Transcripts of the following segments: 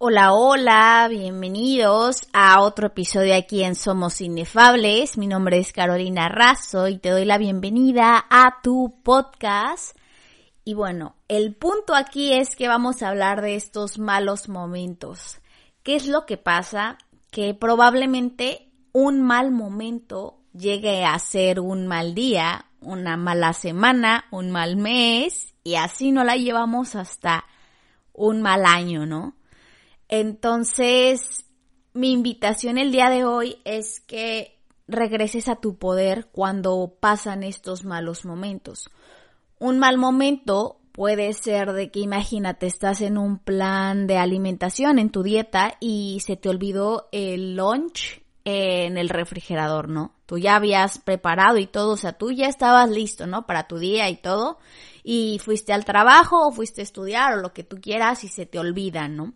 Hola, hola, bienvenidos a otro episodio aquí en Somos Inefables. Mi nombre es Carolina Razo y te doy la bienvenida a tu podcast. Y bueno, el punto aquí es que vamos a hablar de estos malos momentos. ¿Qué es lo que pasa? Que probablemente un mal momento llegue a ser un mal día, una mala semana, un mal mes y así no la llevamos hasta un mal año, ¿no? Entonces, mi invitación el día de hoy es que regreses a tu poder cuando pasan estos malos momentos. Un mal momento puede ser de que imagínate, estás en un plan de alimentación en tu dieta y se te olvidó el lunch en el refrigerador, ¿no? Tú ya habías preparado y todo, o sea, tú ya estabas listo, ¿no? Para tu día y todo, y fuiste al trabajo o fuiste a estudiar o lo que tú quieras y se te olvida, ¿no?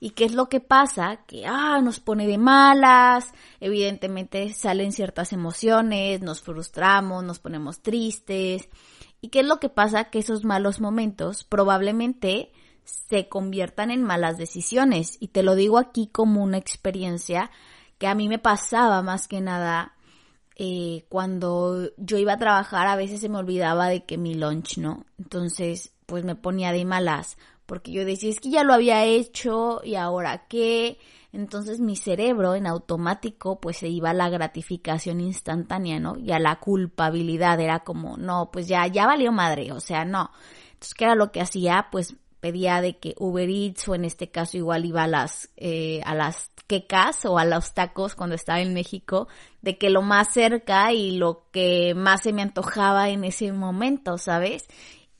¿Y qué es lo que pasa? Que, ah, nos pone de malas, evidentemente salen ciertas emociones, nos frustramos, nos ponemos tristes. ¿Y qué es lo que pasa? Que esos malos momentos probablemente se conviertan en malas decisiones. Y te lo digo aquí como una experiencia que a mí me pasaba más que nada eh, cuando yo iba a trabajar a veces se me olvidaba de que mi lunch, ¿no? Entonces, pues me ponía de malas porque yo decía, es que ya lo había hecho y ahora qué. Entonces mi cerebro en automático pues se iba a la gratificación instantánea, ¿no? Y a la culpabilidad, era como, no, pues ya, ya valió madre, o sea, no. Entonces, ¿qué era lo que hacía? Pues pedía de que Uber Eats o en este caso igual iba a las, eh, a las quecas o a los tacos cuando estaba en México, de que lo más cerca y lo que más se me antojaba en ese momento, ¿sabes?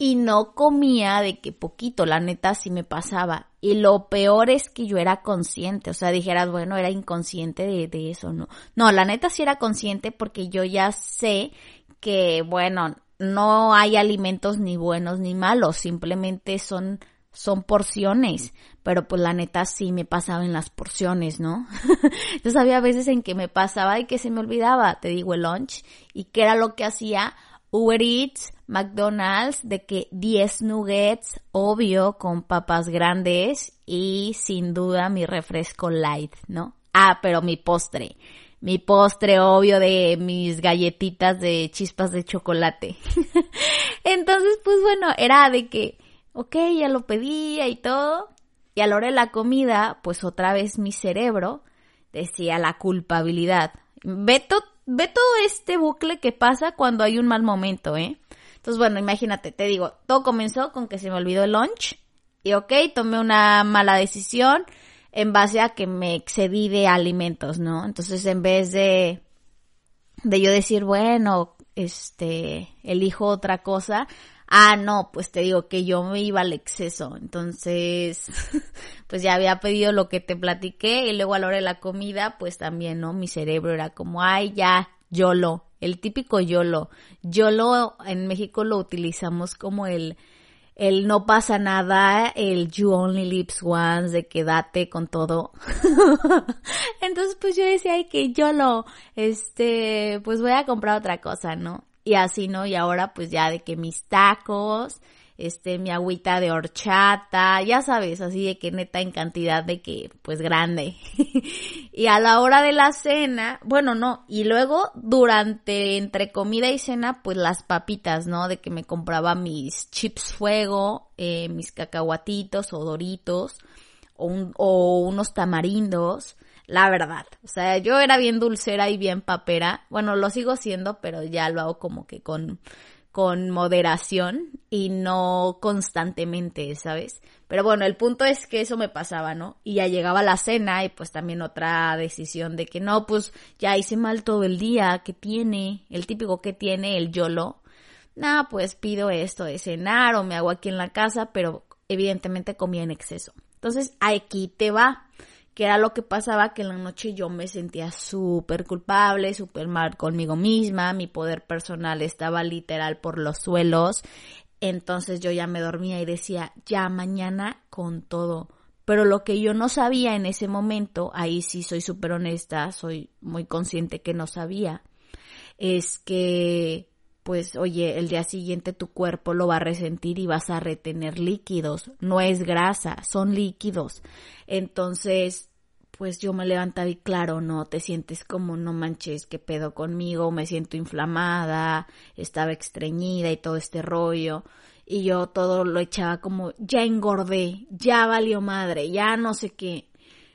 Y no comía de que poquito, la neta sí me pasaba. Y lo peor es que yo era consciente, o sea, dijeras, bueno, era inconsciente de, de eso, ¿no? No, la neta sí era consciente porque yo ya sé que, bueno, no hay alimentos ni buenos ni malos, simplemente son, son porciones, pero pues la neta sí me pasaba en las porciones, ¿no? Entonces había veces en que me pasaba y que se me olvidaba, te digo, el lunch, y qué era lo que hacía, Uber Eats, McDonald's, de que 10 nuggets, obvio, con papas grandes y sin duda mi refresco light, ¿no? Ah, pero mi postre. Mi postre, obvio, de mis galletitas de chispas de chocolate. Entonces, pues bueno, era de que, ok, ya lo pedía y todo. Y a la hora de la comida, pues otra vez mi cerebro decía la culpabilidad. Beto ve todo este bucle que pasa cuando hay un mal momento, ¿eh? Entonces, bueno, imagínate, te digo, todo comenzó con que se me olvidó el lunch y ok, tomé una mala decisión en base a que me excedí de alimentos, ¿no? Entonces, en vez de, de yo decir, bueno, este, elijo otra cosa, ah, no, pues te digo que yo me iba al exceso. Entonces, pues ya había pedido lo que te platiqué y luego a la hora de la comida, pues también, ¿no? Mi cerebro era como, ay, ya, YOLO, el típico YOLO. YOLO en México lo utilizamos como el, el no pasa nada, el you only lives once, de quédate con todo. Entonces, pues yo decía, ay, que YOLO, este, pues voy a comprar otra cosa, ¿no? Y así, ¿no? Y ahora pues ya de que mis tacos, este, mi agüita de horchata, ya sabes, así de que neta en cantidad de que, pues grande. y a la hora de la cena, bueno, no, y luego durante, entre comida y cena, pues las papitas, ¿no? De que me compraba mis chips fuego, eh, mis cacahuatitos o doritos, o, un, o unos tamarindos, la verdad. O sea, yo era bien dulcera y bien papera. Bueno, lo sigo siendo, pero ya lo hago como que con, con moderación y no constantemente, ¿sabes? Pero bueno, el punto es que eso me pasaba, ¿no? Y ya llegaba la cena y pues también otra decisión de que no, pues ya hice mal todo el día, ¿qué tiene? El típico que tiene el YOLO. Nah, pues pido esto de cenar o me hago aquí en la casa, pero evidentemente comía en exceso. Entonces, aquí te va que era lo que pasaba que en la noche yo me sentía súper culpable, súper mal conmigo misma, mi poder personal estaba literal por los suelos, entonces yo ya me dormía y decía, ya mañana con todo. Pero lo que yo no sabía en ese momento, ahí sí soy súper honesta, soy muy consciente que no sabía, es que pues oye, el día siguiente tu cuerpo lo va a resentir y vas a retener líquidos. No es grasa, son líquidos. Entonces, pues yo me levantaba y claro, no, te sientes como no manches, qué pedo conmigo, me siento inflamada, estaba estreñida y todo este rollo. Y yo todo lo echaba como, ya engordé, ya valió madre, ya no sé qué.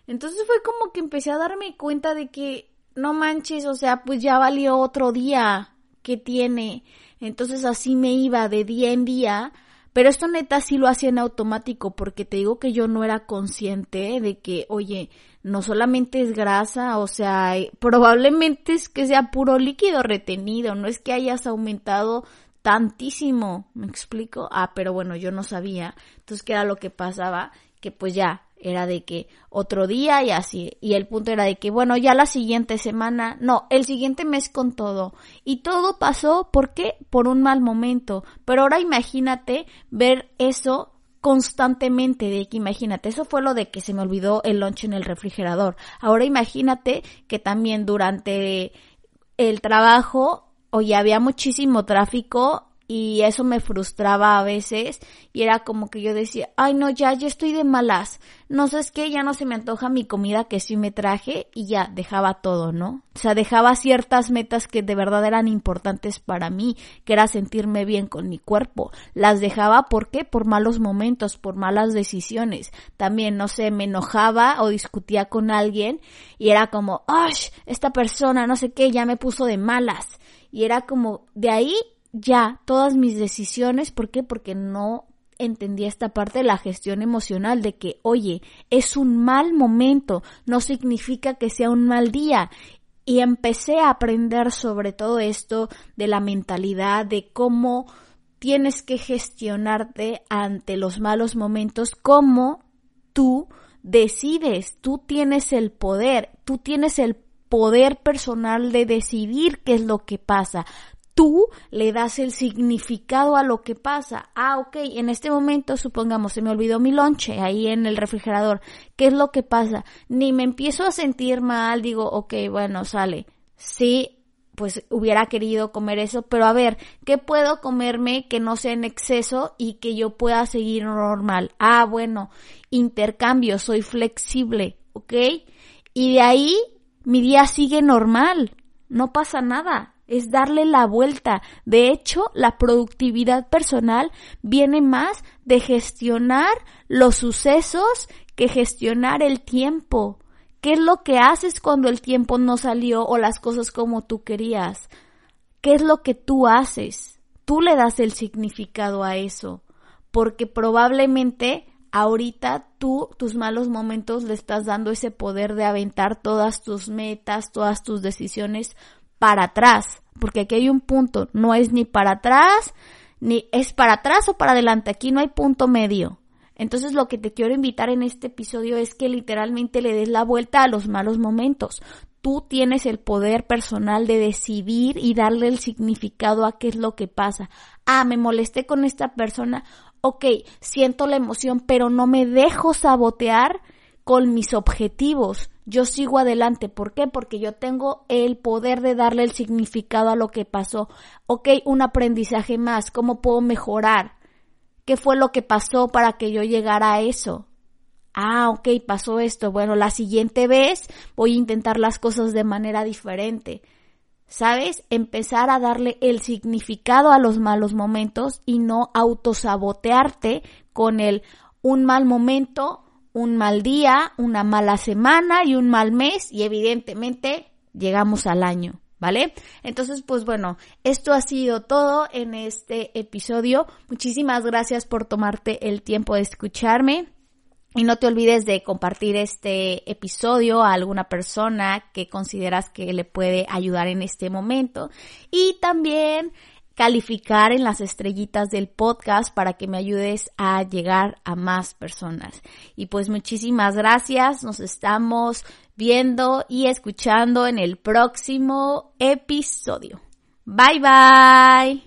Entonces fue como que empecé a darme cuenta de que, no manches, o sea, pues ya valió otro día que tiene. Entonces así me iba de día en día pero esto neta sí lo hacía en automático porque te digo que yo no era consciente de que, oye, no solamente es grasa, o sea, probablemente es que sea puro líquido retenido, no es que hayas aumentado tantísimo, ¿me explico? Ah, pero bueno, yo no sabía. Entonces, ¿qué era lo que pasaba? Que pues ya, era de que otro día y así. Y el punto era de que, bueno, ya la siguiente semana, no, el siguiente mes con todo. Y todo pasó, ¿por qué? Por un mal momento. Pero ahora imagínate ver eso constantemente de que imagínate, eso fue lo de que se me olvidó el lunch en el refrigerador. Ahora imagínate que también durante el trabajo, oye, había muchísimo tráfico y eso me frustraba a veces y era como que yo decía, ay no, ya, ya estoy de malas, no sé, es que ya no se me antoja mi comida que sí me traje y ya dejaba todo, ¿no? O sea, dejaba ciertas metas que de verdad eran importantes para mí, que era sentirme bien con mi cuerpo, las dejaba, ¿por qué? Por malos momentos, por malas decisiones, también, no sé, me enojaba o discutía con alguien y era como, ay, esta persona, no sé qué, ya me puso de malas y era como, de ahí ya todas mis decisiones. ¿Por qué? Porque no entendía esta parte de la gestión emocional de que, oye, es un mal momento, no significa que sea un mal día. Y empecé a aprender sobre todo esto de la mentalidad, de cómo tienes que gestionarte ante los malos momentos, cómo tú decides, tú tienes el poder, tú tienes el poder personal de decidir qué es lo que pasa tú le das el significado a lo que pasa. Ah, ok, en este momento supongamos se me olvidó mi lonche ahí en el refrigerador. ¿Qué es lo que pasa? Ni me empiezo a sentir mal, digo, ok, bueno, sale. Sí, pues hubiera querido comer eso, pero a ver, ¿qué puedo comerme que no sea en exceso y que yo pueda seguir normal? Ah, bueno, intercambio, soy flexible, ¿ok? Y de ahí mi día sigue normal, no pasa nada es darle la vuelta. De hecho, la productividad personal viene más de gestionar los sucesos que gestionar el tiempo. ¿Qué es lo que haces cuando el tiempo no salió o las cosas como tú querías? ¿Qué es lo que tú haces? Tú le das el significado a eso, porque probablemente ahorita tú, tus malos momentos, le estás dando ese poder de aventar todas tus metas, todas tus decisiones para atrás, porque aquí hay un punto, no es ni para atrás, ni es para atrás o para adelante, aquí no hay punto medio. Entonces lo que te quiero invitar en este episodio es que literalmente le des la vuelta a los malos momentos. Tú tienes el poder personal de decidir y darle el significado a qué es lo que pasa. Ah, me molesté con esta persona. Ok, siento la emoción, pero no me dejo sabotear con mis objetivos. Yo sigo adelante. ¿Por qué? Porque yo tengo el poder de darle el significado a lo que pasó. Ok, un aprendizaje más. ¿Cómo puedo mejorar? ¿Qué fue lo que pasó para que yo llegara a eso? Ah, ok, pasó esto. Bueno, la siguiente vez voy a intentar las cosas de manera diferente. ¿Sabes? Empezar a darle el significado a los malos momentos y no autosabotearte con el un mal momento un mal día, una mala semana y un mal mes y evidentemente llegamos al año. ¿Vale? Entonces, pues bueno, esto ha sido todo en este episodio. Muchísimas gracias por tomarte el tiempo de escucharme. Y no te olvides de compartir este episodio a alguna persona que consideras que le puede ayudar en este momento. Y también calificar en las estrellitas del podcast para que me ayudes a llegar a más personas. Y pues muchísimas gracias, nos estamos viendo y escuchando en el próximo episodio. Bye bye.